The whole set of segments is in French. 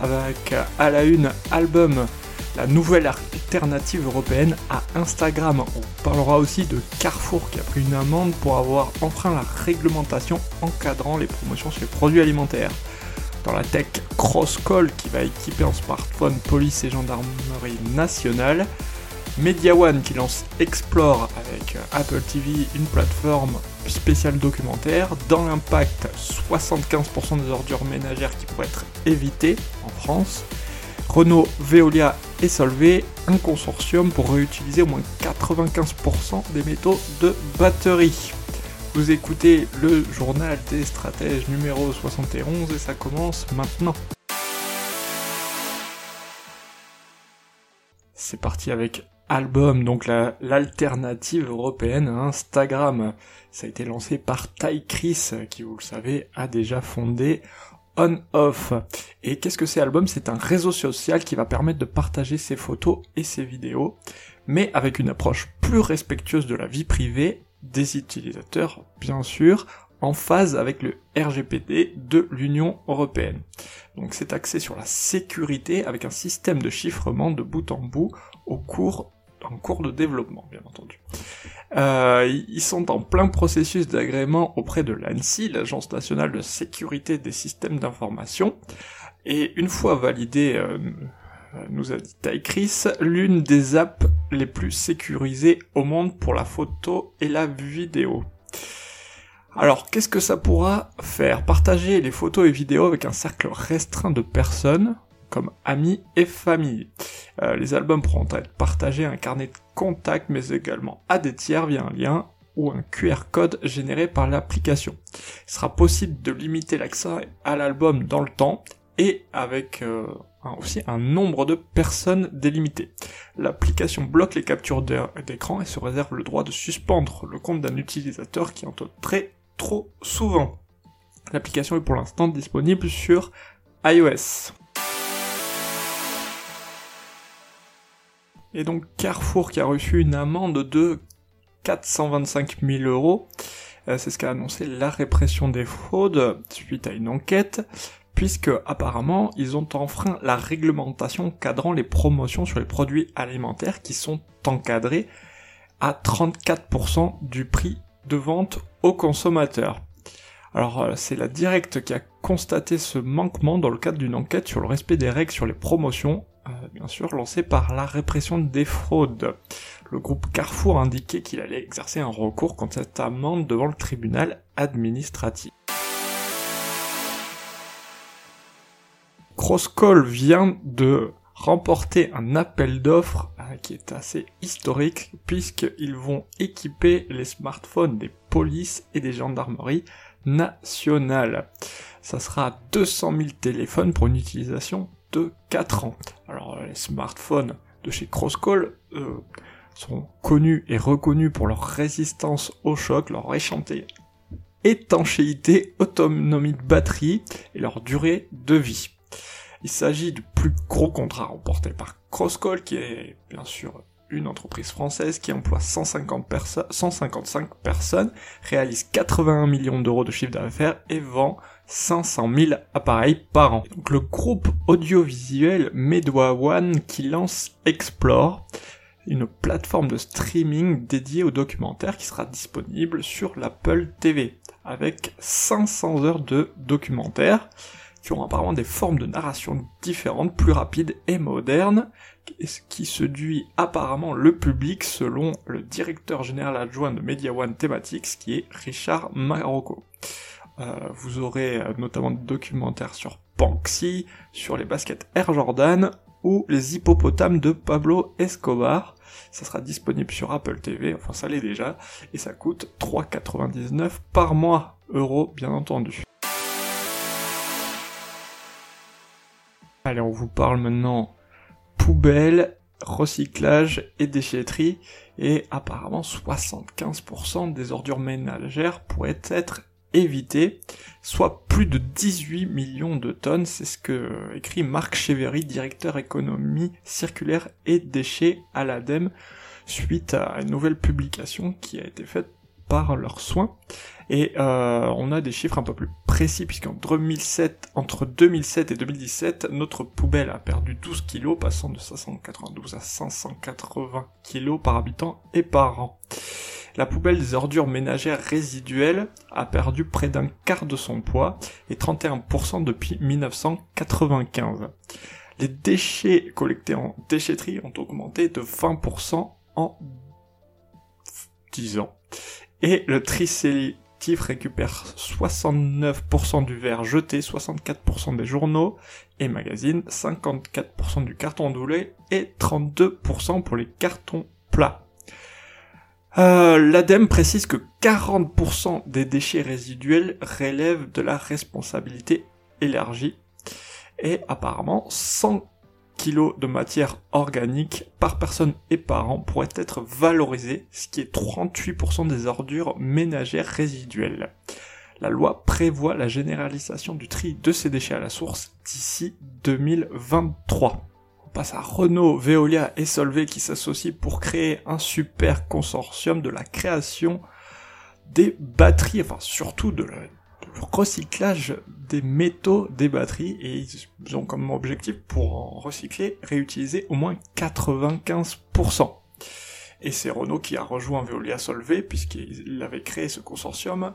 Avec à la une album, la nouvelle alternative européenne à Instagram. On parlera aussi de Carrefour qui a pris une amende pour avoir enfreint la réglementation encadrant les promotions sur les produits alimentaires. Dans la tech Crosscall qui va équiper en smartphone police et gendarmerie nationale. Media One qui lance Explore avec euh, Apple TV, une plateforme spéciale documentaire. Dans l'impact, 75% des ordures ménagères qui pourraient être évitées en France. Renault, Veolia et Solvay, un consortium pour réutiliser au moins 95% des métaux de batterie. Vous écoutez le journal des stratèges numéro 71 et ça commence maintenant. C'est parti avec album, donc l'alternative européenne à Instagram. Ça a été lancé par Ty Chris, qui vous le savez a déjà fondé On-Off. Et qu'est-ce que c'est album? C'est un réseau social qui va permettre de partager ses photos et ses vidéos, mais avec une approche plus respectueuse de la vie privée des utilisateurs, bien sûr, en phase avec le RGPD de l'Union européenne. Donc c'est axé sur la sécurité avec un système de chiffrement de bout en bout au cours en cours de développement, bien entendu. Euh, ils sont en plein processus d'agrément auprès de l'ANSI, l'Agence nationale de sécurité des systèmes d'information, et une fois validé, euh, nous a dit Chris, l'une des apps les plus sécurisées au monde pour la photo et la vidéo. Alors, qu'est-ce que ça pourra faire? Partager les photos et vidéos avec un cercle restreint de personnes, comme amis et famille. Euh, les albums pourront être partagés à un carnet de contact, mais également à des tiers via un lien ou un QR code généré par l'application. Il sera possible de limiter l'accès à l'album dans le temps et avec euh, aussi un nombre de personnes délimité. L'application bloque les captures d'écran et se réserve le droit de suspendre le compte d'un utilisateur qui en très trop souvent. L'application est pour l'instant disponible sur iOS. Et donc Carrefour qui a reçu une amende de 425 000 euros. Euh, c'est ce qu'a annoncé la répression des fraudes suite à une enquête, puisque apparemment ils ont enfreint la réglementation cadrant les promotions sur les produits alimentaires qui sont encadrés à 34% du prix de vente aux consommateurs. Alors euh, c'est la Directe qui a constaté ce manquement dans le cadre d'une enquête sur le respect des règles sur les promotions bien sûr lancé par la répression des fraudes. Le groupe Carrefour a indiqué qu'il allait exercer un recours contre cette amende devant le tribunal administratif. Crosscall vient de remporter un appel d'offres euh, qui est assez historique puisqu'ils vont équiper les smartphones des polices et des gendarmeries nationales. Ça sera 200 000 téléphones pour une utilisation de 4 ans. Alors les smartphones de chez Crosscall euh, sont connus et reconnus pour leur résistance au choc, leur étanchéité, autonomie de batterie et leur durée de vie. Il s'agit du plus gros contrat remporté par Crosscall, qui est bien sûr une entreprise française qui emploie 150 155 personnes, réalise 81 millions d'euros de chiffre d'affaires et vend 500 000 appareils par an. Donc le groupe audiovisuel Medwa One qui lance Explore, une plateforme de streaming dédiée aux documentaires qui sera disponible sur l'Apple TV, avec 500 heures de documentaires qui auront apparemment des formes de narration différentes, plus rapides et modernes, qui séduit apparemment le public selon le directeur général adjoint de Media One Thematics qui est Richard Marocco. Euh, vous aurez euh, notamment des documentaires sur Banksy, sur les baskets Air Jordan ou les hippopotames de Pablo Escobar. Ça sera disponible sur Apple TV, enfin ça l'est déjà, et ça coûte 3,99 par mois, euros bien entendu. Allez, on vous parle maintenant poubelle, recyclage et déchetterie. Et apparemment 75% des ordures ménagères pourraient être évitées, soit plus de 18 millions de tonnes. C'est ce que écrit Marc Chevery, directeur économie circulaire et déchets à l'ADEME, suite à une nouvelle publication qui a été faite par leurs soins. Et euh, on a des chiffres un peu plus précis, puisqu'entre 2007, entre 2007 et 2017, notre poubelle a perdu 12 kilos, passant de 592 à 580 kilos par habitant et par an. La poubelle des ordures ménagères résiduelles a perdu près d'un quart de son poids et 31% depuis 1995. Les déchets collectés en déchetterie ont augmenté de 20% en 10 ans. Et le tri sélectif récupère 69% du verre jeté, 64% des journaux et magazines, 54% du carton doulé et 32% pour les cartons plats. Euh, L'ADEME précise que 40% des déchets résiduels relèvent de la responsabilité élargie et apparemment 100 de matière organique par personne et par an pourrait être valorisé, ce qui est 38% des ordures ménagères résiduelles. La loi prévoit la généralisation du tri de ces déchets à la source d'ici 2023. On passe à Renault, Veolia et Solvay qui s'associent pour créer un super consortium de la création des batteries, enfin surtout de la, recyclage des métaux des batteries et ils ont comme objectif pour en recycler, réutiliser au moins 95%. Et c'est Renault qui a rejoint Veolia Solvay puisqu'il avait créé ce consortium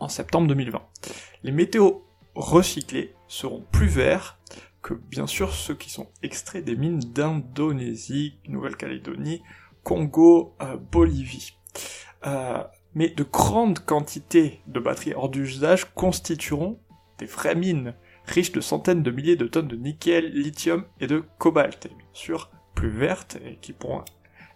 en septembre 2020. Les métaux recyclés seront plus verts que bien sûr ceux qui sont extraits des mines d'Indonésie, Nouvelle-Calédonie, Congo, euh, Bolivie. Euh, mais de grandes quantités de batteries hors d'usage constitueront des vraies mines, riches de centaines de milliers de tonnes de nickel, lithium et de cobalt, et bien sûr plus vertes et qui pourront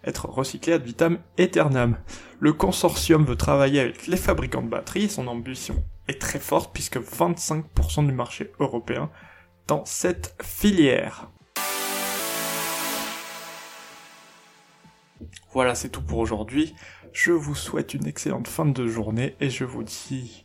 être recyclées ad vitam aeternam. Le consortium veut travailler avec les fabricants de batteries, son ambition est très forte puisque 25% du marché européen dans cette filière. Voilà, c'est tout pour aujourd'hui. Je vous souhaite une excellente fin de journée et je vous dis